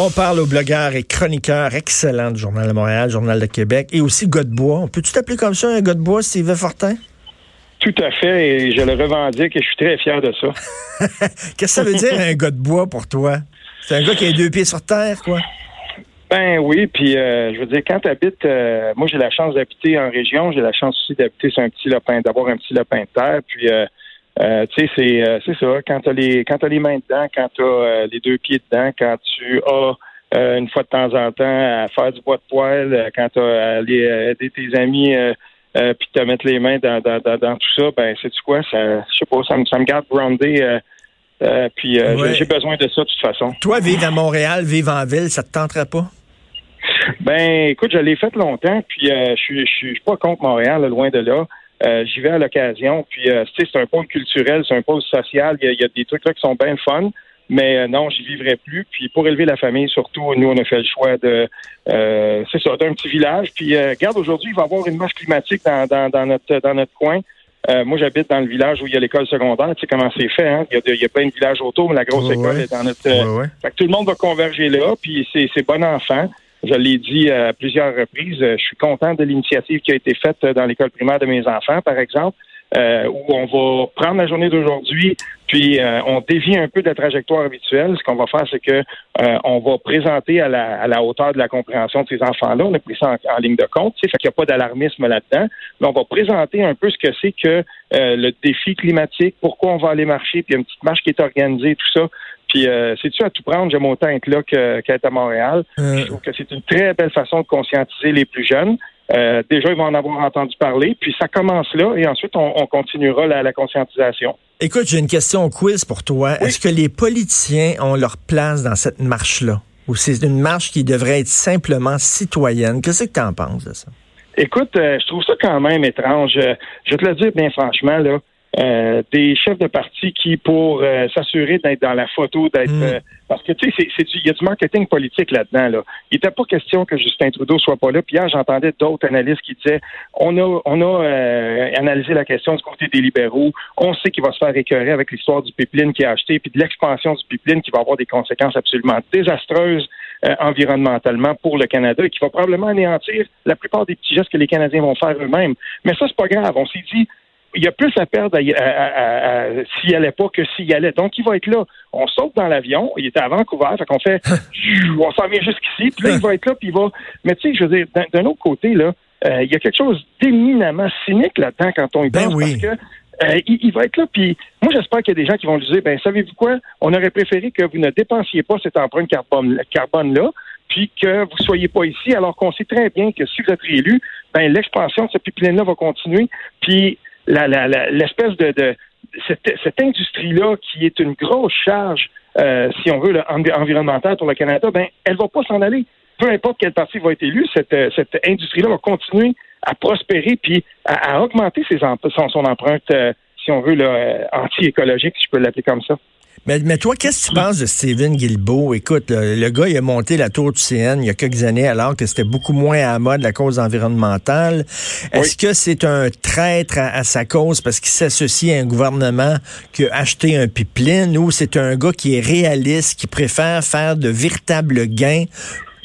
On parle aux blogueurs et chroniqueurs excellents du Journal de Montréal, Journal de Québec et aussi gars de bois. On peut-tu t'appeler comme ça, un gars de bois, Steve Fortin? Tout à fait, et je le revendique et je suis très fier de ça. Qu'est-ce que ça veut dire un gars de bois pour toi? C'est un gars qui a deux pieds sur terre, quoi? Ben oui, puis euh, je veux dire, quand tu habites, euh, moi j'ai la chance d'habiter en région, j'ai la chance aussi d'habiter sur un petit lapin, d'avoir un petit lapin de terre, puis euh, euh, tu sais, c'est, euh, c'est ça. Quand tu as les quand as les mains dedans, quand tu as euh, les deux pieds dedans, quand tu as une fois de temps en temps à faire du bois de poêle, quand tu as à aller aider tes amis puis te mettre les mains dans, dans, dans, tout ça, ben c'est tu quoi, ça je sais pas, ça me ça me garde groundé. puis j'ai besoin de ça de toute façon. Toi, vivre à Montréal, vivre en ville, ça te tenterait pas? Ben, écoute, je l'ai fait longtemps, puis je suis je suis pas contre Montréal, loin de là. Euh, j'y vais à l'occasion. Puis, euh, c'est un pôle culturel, c'est un pôle social. Il y, a, des trucs là qui sont bien fun. Mais euh, non, j'y vivrai plus. Puis pour élever la famille, surtout, nous, on a fait le choix de, c'est ça, d'un petit village. Puis, regarde, aujourd'hui, il va y avoir une marche climatique dans, dans, dans notre dans notre coin. moi, j'habite dans le village où il y a l'école secondaire. Tu sais comment c'est fait, hein? Il y, a il y a plein de villages autour, mais la grosse école est dans notre... Fait que tout le monde va converger là, puis c'est bon enfant. Je l'ai dit à plusieurs reprises, je suis content de l'initiative qui a été faite dans l'école primaire de mes enfants, par exemple, euh, où on va prendre la journée d'aujourd'hui, puis euh, on dévie un peu de la trajectoire habituelle. Ce qu'on va faire, c'est que euh, on va présenter à la, à la, hauteur de la compréhension de ces enfants-là. On a pris ça en, ligne de compte, tu sais, fait qu'il n'y a pas d'alarmisme là-dedans. Mais on va présenter un peu ce que c'est que le défi climatique, pourquoi on va aller marcher, puis il y a une petite marche qui est organisée, tout ça. Puis euh, c'est-tu à tout prendre, j'aime autant être là qu'être à Montréal. Euh. Je trouve que c'est une très belle façon de conscientiser les plus jeunes. Euh, déjà, ils vont en avoir entendu parler, puis ça commence là, et ensuite, on, continuera la, conscientisation. Écoute, j'ai une question quiz pour toi. Est-ce que les politiciens ont leur place dans cette marche-là? Ou c'est une marche qui devrait être simplement citoyenne? Qu'est-ce que tu en penses de ça? Écoute, je trouve ça quand même étrange. je vais te le dire bien franchement, là. Euh, des chefs de parti qui, pour euh, s'assurer d'être dans la photo, d'être mm. euh, parce que tu sais, il y a du marketing politique là-dedans. Là. Il n'était pas question que Justin Trudeau soit pas là. Puis hier, j'entendais d'autres analystes qui disaient on a on a analysé la question du côté des libéraux. On sait qu'il va se faire écœurer avec l'histoire du pipeline qui a acheté, puis de l'expansion du pipeline qui va avoir des conséquences absolument désastreuses environnementalement pour le Canada et qui va probablement anéantir la plupart des petits gestes que les Canadiens vont faire eux-mêmes. Mais ça, c'est pas grave. On s'est dit il y a plus à perdre s'il allait pas que s'il allait. Donc, il va être là. On saute dans l'avion. Il était à Vancouver. Fait qu'on fait, on s'en vient jusqu'ici. Puis là, il va être là. Puis il va. Mais tu sais, je veux dire, d'un autre côté, là, euh, il y a quelque chose d'éminemment cynique là-dedans quand on y ben pense. Parce que euh, il, va être là. Puis moi, j'espère qu'il y a des gens qui vont lui dire, ben savez-vous quoi? On aurait préféré que vous ne dépensiez pas cette empreinte carbone, carbone-là puis que vous soyez pas ici, alors qu'on sait très bien que si vous êtes réélu, ben l'expansion de ce pipeline-là va continuer. Puis l'espèce de, de cette, industrie-là qui est une grosse charge, euh, si on veut, là, environnementale pour le Canada, ben, elle va pas s'en aller. Peu importe quel parti va être élu, cette, euh, cette industrie-là va continuer à prospérer puis à, augmenter ses son, son empreinte, euh, si on veut, anti-écologique, si je peux l'appeler comme ça. Mais, mais toi, qu'est-ce que tu penses de Steven Guilbeault? Écoute, le, gars, il a monté la tour du CN il y a quelques années alors que c'était beaucoup moins à la mode la cause environnementale. Est-ce que c'est un traître à, sa cause parce qu'il s'associe à un gouvernement qui a acheté un pipeline ou c'est un gars qui est réaliste, qui préfère faire de véritables gains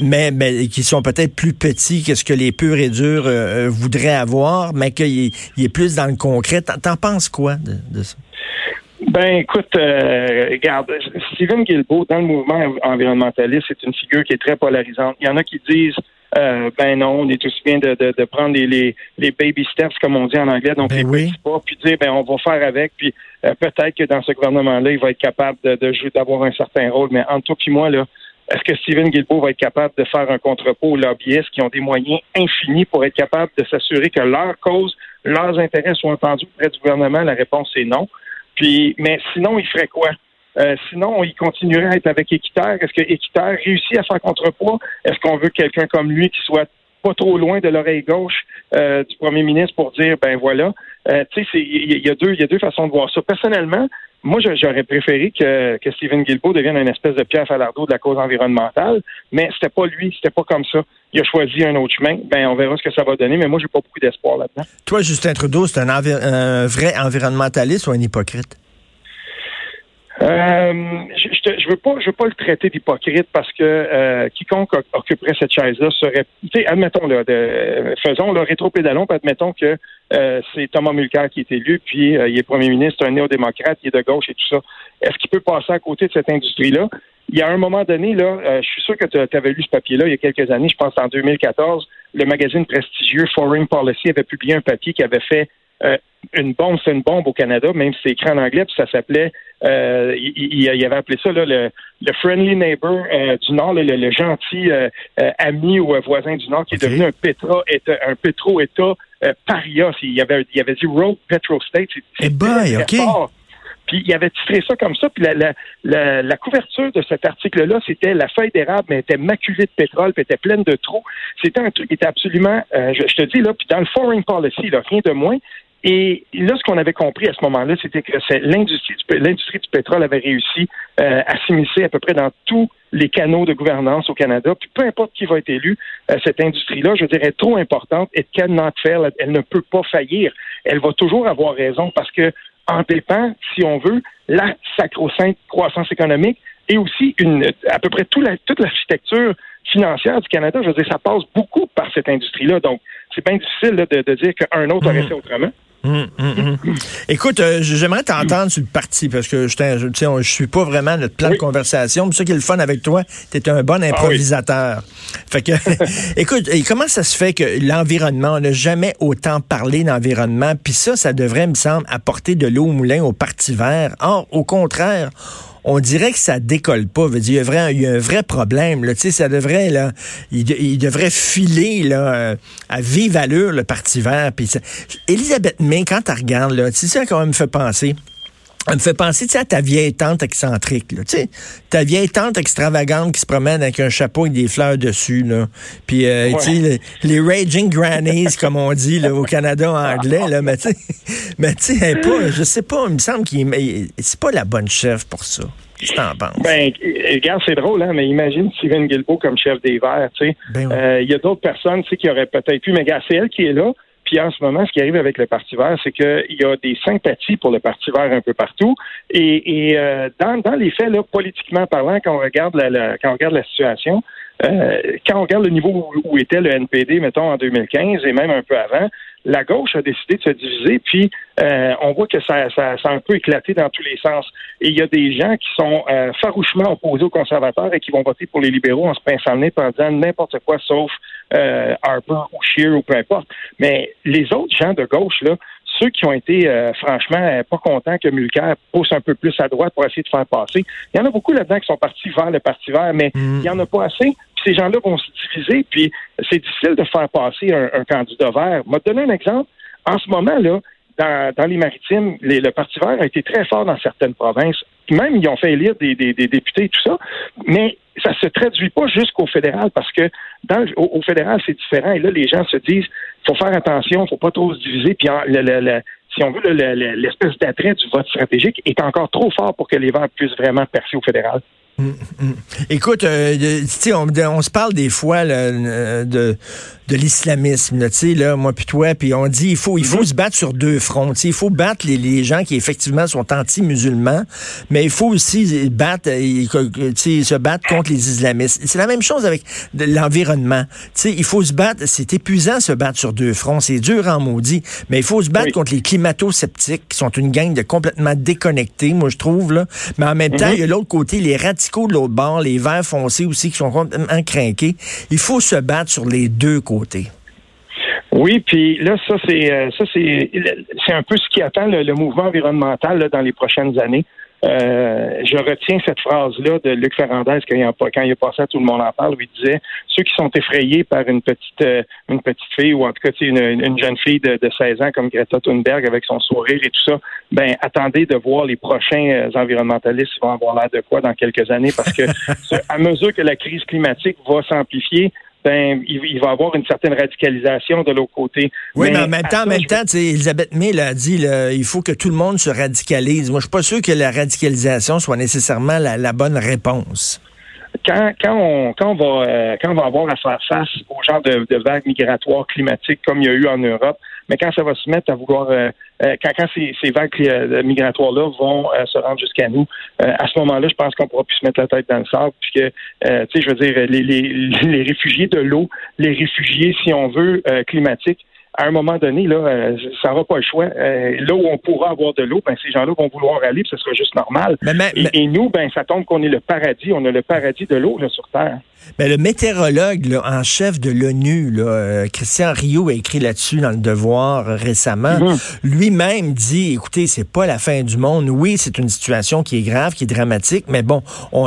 mais, mais qui sont peut-être plus petits que ce que les purs et durs euh, euh, voudraient avoir, mais qu'il est plus dans le concret? T'en penses quoi de, de ça? Ben, écoute, euh, regarde, Stephen Guilbeault, dans le mouvement environnementaliste, c'est une figure qui est très polarisante. Il y en a qui disent euh, ben non, on est aussi bien de, de, de prendre les, les, les, baby steps, comme on dit en anglais, donc ben les pas, puis dire ben on va faire avec, puis euh, peut-être que dans ce gouvernement-là, il va être capable de, de jouer, d'avoir un certain rôle. Mais entre toi et moi, là, est-ce que Stephen Guilbeault va être capable de faire un contre-pot aux lobbyistes qui ont des moyens infinis pour être capable de s'assurer que leurs causes, leurs intérêts soient entendus auprès du gouvernement? La réponse est non. Puis, mais sinon, il ferait quoi? Euh, sinon, il continuerait à être avec Équiterre. Est-ce que réussit à faire contrepoids? Est-ce qu'on veut quelqu'un comme lui qui soit pas trop loin de l'oreille gauche euh, du premier ministre pour dire ben voilà. Euh, tu sais, il y, a deux, il y a deux façons de voir ça. Personnellement, moi, j'aurais préféré que, que Stephen Guilbeault devienne une espèce de pierre falardeau de la cause environnementale, mais c'était pas lui, c'était pas comme ça. Il a choisi un autre chemin. Ben, on verra ce que ça va donner, mais moi, j'ai pas beaucoup d'espoir là-dedans. Toi, Justin Trudeau, c'est un, un, vrai environnementaliste ou un hypocrite? Euh, je, je, veux pas, je veux pas le traiter d'hypocrite parce que euh, quiconque occuperait cette chaise-là serait, admettons là, de, faisons le rétro-pédalon, admettons que euh, c'est Thomas Mulcair qui est élu, puis il est premier ministre, un néo-démocrate, il est de gauche et tout ça. Est-ce qu'il peut passer à côté de cette industrie-là? Il y a un moment donné là, je suis sûr que tu avais lu ce papier-là il y a quelques années, je pense en 2014, le magazine prestigieux Foreign Policy avait publié un papier qui avait fait une bombe, c'est une bombe au Canada, même si c'est écrit en anglais, puis ça s'appelait, euh, il, il, avait appelé ça là, le, le friendly neighbor euh, du Nord, le, le gentil euh, euh, ami ou voisin du Nord, qui est devenu un pétro état un pétro-État paria. Il avait, il avait dit Road Petro State. Eh boy, OK. Puis il avait titré ça comme ça. Puis la, la, la, la couverture de cet article-là, c'était la feuille d'érable, mais était maculée de pétrole, puis était pleine de trous. C'était un truc qui était absolument, je, je, te dis là, puis dans le foreign policy, là, rien de moins, et là, ce qu'on avait compris à ce moment-là, c'était que l'industrie du, l'industrie du pétrole avait réussi euh, à s'immiscer à peu près dans tous les canaux de gouvernance au Canada. Puis peu importe qui va être élu, euh, cette industrie-là, je dirais, est trop importante et cannot fail. Elle ne peut pas faillir. Elle va toujours avoir raison parce que en dépend, si on veut, la sacro-sainte croissance économique et aussi une, à peu près tout la, toute l'architecture financière du Canada. Je veux dire, ça passe beaucoup par cette industrie-là. Donc, c'est bien difficile de, de, dire qu'un autre aurait mmh. fait autrement. Hum, hum, hum. Écoute, euh, j'aimerais t'entendre sur le parti parce que je ne suis pas vraiment notre plan de conversation. C'est ça qui est le fun avec toi. Tu es un bon ah improvisateur. Fait que, écoute, comment ça se fait que l'environnement, on n'a jamais autant parlé d'environnement, puis ça, ça devrait, me semble, apporter de l'eau au moulin au Parti vert? Or, au contraire, on dirait que ça décolle pas. Veut dire, il, y a vrai, un vrai problème. Là. Ça devrait, là, il, devrait filer là, euh, à vive allure le Parti vert. Puis Elisabeth May, quand tu regardes, là, c'est ça qu'on me fait penser. Elle me fait penser à ta vieille tante excentrique. Là, ta vieille tante extravagante qui se promène avec un chapeau et des fleurs dessus. Là. Puis euh, les, les, Raging Grannies, comme on dit là, au Canada anglais. Là, mais tu sais, pas, je sais pas, il me semble qu'il c'est pas la bonne chef pour ça. Qu'est-ce que t'en penses? Ben, regarde, c'est drôle, hein, mais imagine Steven Guilbeault comme chef des Verts. Il ben euh, y a d'autres personnes qui auraient peut-être pu, mais regarde, c'est elle qui est là. Puis en ce moment, ce qui arrive avec le Parti vert, c'est qu'il y a des sympathies pour le Parti vert un peu partout. Et, euh, dans, les faits, là, politiquement parlant, quand on regarde la, quand on regarde la situation, euh, quand on regarde le niveau où, était le NPD, mettons, en 2015 et même un peu avant, la gauche a décidé de se diviser, puis euh, on voit que ça, ça, ça, a un peu éclaté dans tous les sens. Et il y a des gens qui sont euh, farouchement opposés aux conservateurs et qui vont voter pour les libéraux en se pinçant le nez en disant n'importe quoi sauf euh, Harper ou Scheer ou peu importe. Mais les autres gens de gauche, là, ceux qui ont été franchement pas contents que Mulcair pousse un peu plus à droite pour essayer de faire passer, il y en a beaucoup là-dedans qui sont partis vers le Parti vert, mais mm. il n'y en a pas assez ces gens-là vont se diviser, puis c'est difficile de faire passer un, candidat vert. Je vais te donner un exemple. En ce moment, là, dans, les maritimes, le Parti vert a été très fort dans certaines provinces. Même, ils ont fait élire des, députés et tout ça. Mais ça se traduit pas jusqu'au fédéral parce que au, fédéral, c'est différent. Et là, les gens se disent, faut faire attention, faut pas trop se diviser. Puis si on veut, l'espèce d'attrait du vote stratégique est encore trop fort pour que les Verts puissent vraiment percer au fédéral. Mm, mm. Écoute, euh, on, on, se parle des fois de, de l'islamisme, tu sais, là, moi puis toi, puis on dit il faut, il faut mm-hmm. se battre sur deux fronts. Il faut battre les, les, gens qui effectivement sont anti-musulmans, mais il faut aussi battre, euh, se battre contre les islamistes. C'est la même chose avec l'environnement. Il faut se battre, c'est épuisant se battre sur deux fronts, c'est dur en maudit, mais il faut se battre contre les climato-sceptiques qui sont une gang de complètement déconnectés, moi je trouve, là. Mais en même temps, mm-hmm. il y a l'autre côté, les radicaux de l'autre bord, les verts foncés aussi qui sont complètement craqués. Il faut se battre sur les deux côtés. Oui, puis là, ça c'est euh, ça c'est c'est un peu ce qui attend le, mouvement environnemental dans les prochaines années. Euh, je retiens cette phrase-là de Luc Ferrandez quand il, a, quand il a passé à Tout le monde en parle, où il disait ceux qui sont effrayés par une petite euh, une petite fille ou en tout cas une, une jeune fille de, de 16 ans comme Greta Thunberg avec son sourire et tout ça, ben attendez de voir les prochains euh, environnementalistes qui vont avoir l'air de quoi dans quelques années parce que à mesure que la crise climatique va s'amplifier, ben, il, va avoir une certaine radicalisation de l'autre côté. Oui, mais, en même temps, en même temps, Elisabeth May l'a dit, il faut que tout le monde se radicalise. Moi, je suis pas sûr que la radicalisation soit nécessairement la, bonne réponse. Quand, quand, on, quand, on va, euh, quand on va avoir à faire face au genre de, de vagues migratoires climatiques comme il y a eu en Europe, mais quand ça va se mettre à vouloir, quand, quand ces, ces vagues migratoires-là vont se rendre jusqu'à nous, à ce moment-là, je pense qu'on pourra plus se mettre la tête dans le sable, puisque, tu sais, je veux dire, les, les, les réfugiés de l'eau, les réfugiés, si on veut, climatiques, à un moment donné, là, euh, ça n'aura pas le choix. Euh, là où on pourra avoir de l'eau, ben, ces gens-là vont vouloir aller, puis ce sera juste normal. et, nous, ben, ça tombe qu'on est le paradis, on a le paradis de l'eau sur Terre. Mais le météorologue en chef de l'ONU, euh, Christian Rio, a écrit là-dessus dans le Devoir récemment. Mhm. Lui-même dit, écoutez, c'est pas la fin du monde. Oui, c'est une situation qui est grave, qui est dramatique, mais bon,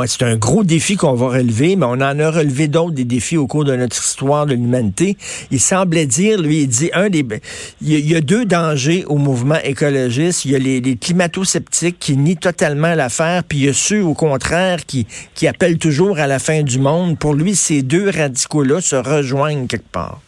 c'est un gros défi qu'on va relever, mais on en a relevé d'autres des défis au cours de notre histoire de l'humanité. Il semblait dire, lui, il dit, un des, il y, a, deux dangers au mouvement écologiste. Il y a les, les climato-sceptiques qui nient totalement l'affaire, puis il y a ceux, au contraire, qui, qui appellent toujours à la fin du monde pour lui, ces deux radicaux-là se rejoignent quelque part.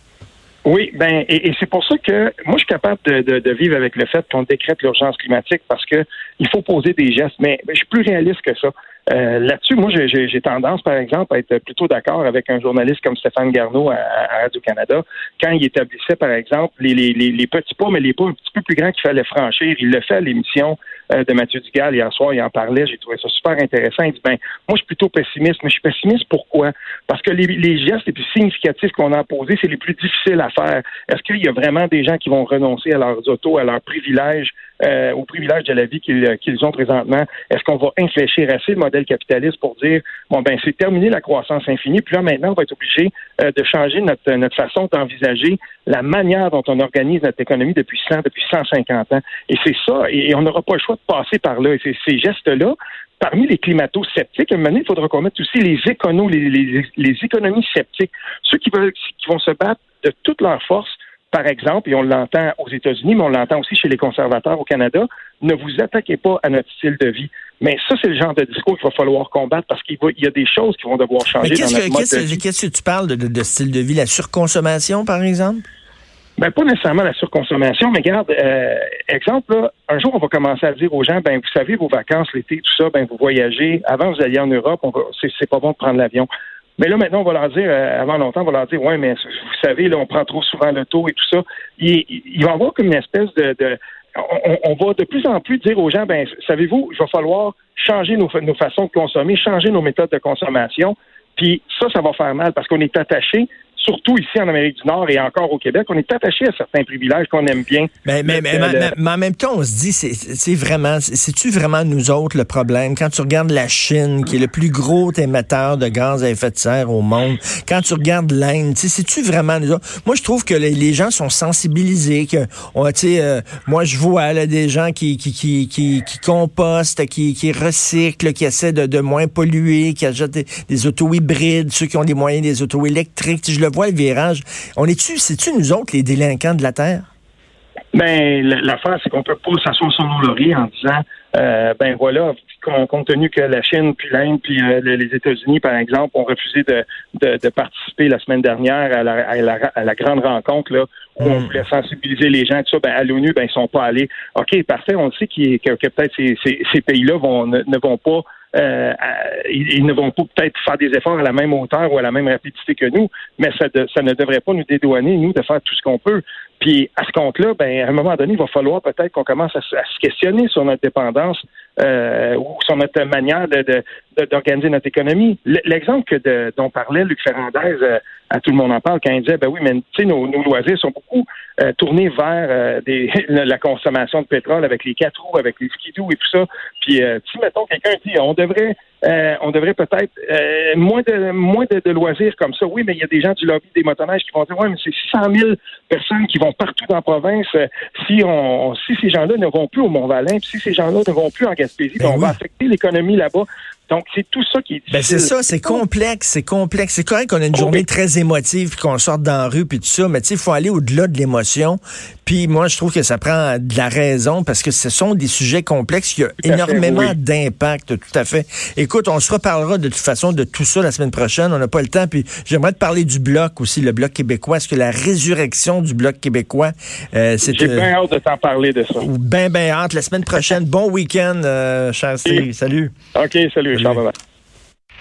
Oui, ben, et, c'est pour ça que moi, je suis capable de, vivre avec le fait qu'on décrète l'urgence climatique parce que il faut poser des gestes, mais, je suis plus réaliste que ça. Euh, là-dessus, moi, j'ai tendance, par exemple, à être plutôt d'accord avec un journaliste comme Stéphane Garneau à, Radio-Canada, quand il établissait, par exemple, les, les, petits pas, mais les pas un petit peu plus grands qu'il fallait franchir. Il le fait à l'émission euh, de Mathieu Dugal hier soir, il en parlait, j'ai trouvé ça super intéressant. Il dit, ben, moi, je suis plutôt pessimiste, mais je suis pessimiste pourquoi? Parce que les, les gestes les plus significatifs qu'on a posés, c'est les plus difficiles à faire. Est-ce qu'il y a vraiment des gens qui vont renoncer à leurs autos, à leurs privilèges, euh, aux privilèges de la vie qu'ils ont présentement? Est-ce qu'on va infléchir assez le modèle capitaliste pour dire, bon, ben, c'est terminé la croissance infinie, puis là, maintenant, on va être obligé euh, de changer notre, notre façon d'envisager la manière dont on organise notre économie depuis 100, depuis 150 ans. Et c'est ça, et on n'aura pas le choix de passer par là. Et ces gestes-là, parmi les climato-sceptiques, à un moment donné, il faudra qu'on mette aussi les éconos, les, les, économies sceptiques, ceux qui, veulent, qui vont se battre de toute leur force par exemple, et on l'entend aux États-Unis, mais on l'entend aussi chez les conservateurs au Canada, ne vous attaquez pas à notre style de vie. Mais ça, c'est le genre de discours qu'il va falloir combattre parce qu'il y a des choses qui vont devoir changer dans notre mode de vie. Qu'est-ce que tu parles de, style de vie? La surconsommation, par exemple? Ben, pas nécessairement la surconsommation, mais regarde, euh, exemple, un jour, on va commencer à dire aux gens, ben, vous savez, vos vacances, l'été, tout ça, ben, vous voyagez. Avant, vous alliez en Europe, c'est pas bon de prendre l'avion. Mais là, maintenant, on va leur dire, euh, avant longtemps, on va leur dire, ouais, mais vous savez, là, on prend trop souvent le taux et tout ça. Il, il va y avoir comme une espèce de, on, va de plus en plus dire aux gens, ben, savez-vous, il va falloir changer nos, nos façons de consommer, changer nos méthodes de consommation. Puis ça, ça va faire mal parce qu'on est attaché surtout ici en Amérique du Nord et encore au Québec, on est attaché à certains privilèges qu'on aime bien. Mais, mais, mais, en même temps, on se dit, c'est vraiment, c'est-tu vraiment nous autres le problème? Quand tu regardes la Chine, qui est le plus gros émetteur de gaz à effet de serre au monde, quand tu regardes l'Inde, c'est-tu vraiment nous autres? Moi, je trouve que les, gens sont sensibilisés, que, on, euh, moi, je vois là, des gens qui, qui, qui, qui, compostent, qui, qui recyclent, qui essaient de, de moins polluer, qui achètent des, autos hybrides, ceux qui ont des moyens des autos électriques. Je le virage. On est-tu, c'est-tu nous autres les délinquants de la Terre? Ben, l'affaire, c'est qu'on peut pas s'asseoir sur nos lauriers en disant, euh, ben voilà, compte tenu que la Chine, puis l'Inde, puis euh, les États-Unis, par exemple, ont refusé de, participer la semaine dernière à la, grande rencontre là, où on hmm. voulait sensibiliser les gens, tout ça, ben, à l'ONU, ben, ils sont pas allés. OK, parfait, on sait que, peut-être ces, pays-là vont, ne vont pas euh, ils, ne vont pas peut-être faire des efforts à la même hauteur ou à la même rapidité que nous, mais ça, ça ne devrait pas nous dédouaner, nous, de faire tout ce qu'on peut. Puis à ce compte-là, ben, à un moment donné, il va falloir peut-être qu'on commence à, se questionner sur notre dépendance euh, ou sur notre manière de, d'organiser notre économie. L'exemple que dont parlait Luc Ferrandez, euh, à tout le monde en parle, quand il disait, ben oui, mais tu sais, nos, nos, loisirs sont beaucoup euh, tournés vers euh, des, la consommation de pétrole avec les quatre roues, avec les skidoo et tout ça. Puis, si mettons quelqu'un dit, on devrait euh, on devrait peut-être euh, moins de moins de, loisirs comme ça. Oui, mais il y a des gens du lobby des motoneiges qui vont dire ouais, mais c'est 600 000 personnes qui vont partout dans la province. Euh, si on si ces gens-là ne vont plus au Mont-Valin, si ces gens-là ne vont plus en Gaspésie, ben on va affecter l'économie là-bas. Donc, c'est tout ça qui est Ben, c'est ça, c'est complexe, c'est complexe. C'est correct qu'on a une journée très émotive, puis qu'on sorte dans la rue, puis tout ça, mais tu sais, il faut aller au-delà de l'émotion. Puis moi, je trouve que ça prend de la raison, parce que ce sont des sujets complexes. Il y a énormément d'impact, tout à fait. Écoute, on se reparlera de toute façon de tout ça la semaine prochaine. On n'a pas le temps, puis j'aimerais te parler du Bloc aussi, le Bloc québécois. Est-ce que la résurrection du Bloc québécois, euh, c'est... J'ai bien hâte de t'en parler de ça. Ben, ben hâte. La semaine prochaine, bon week-end, euh, cher Salut. OK, salut. Salut.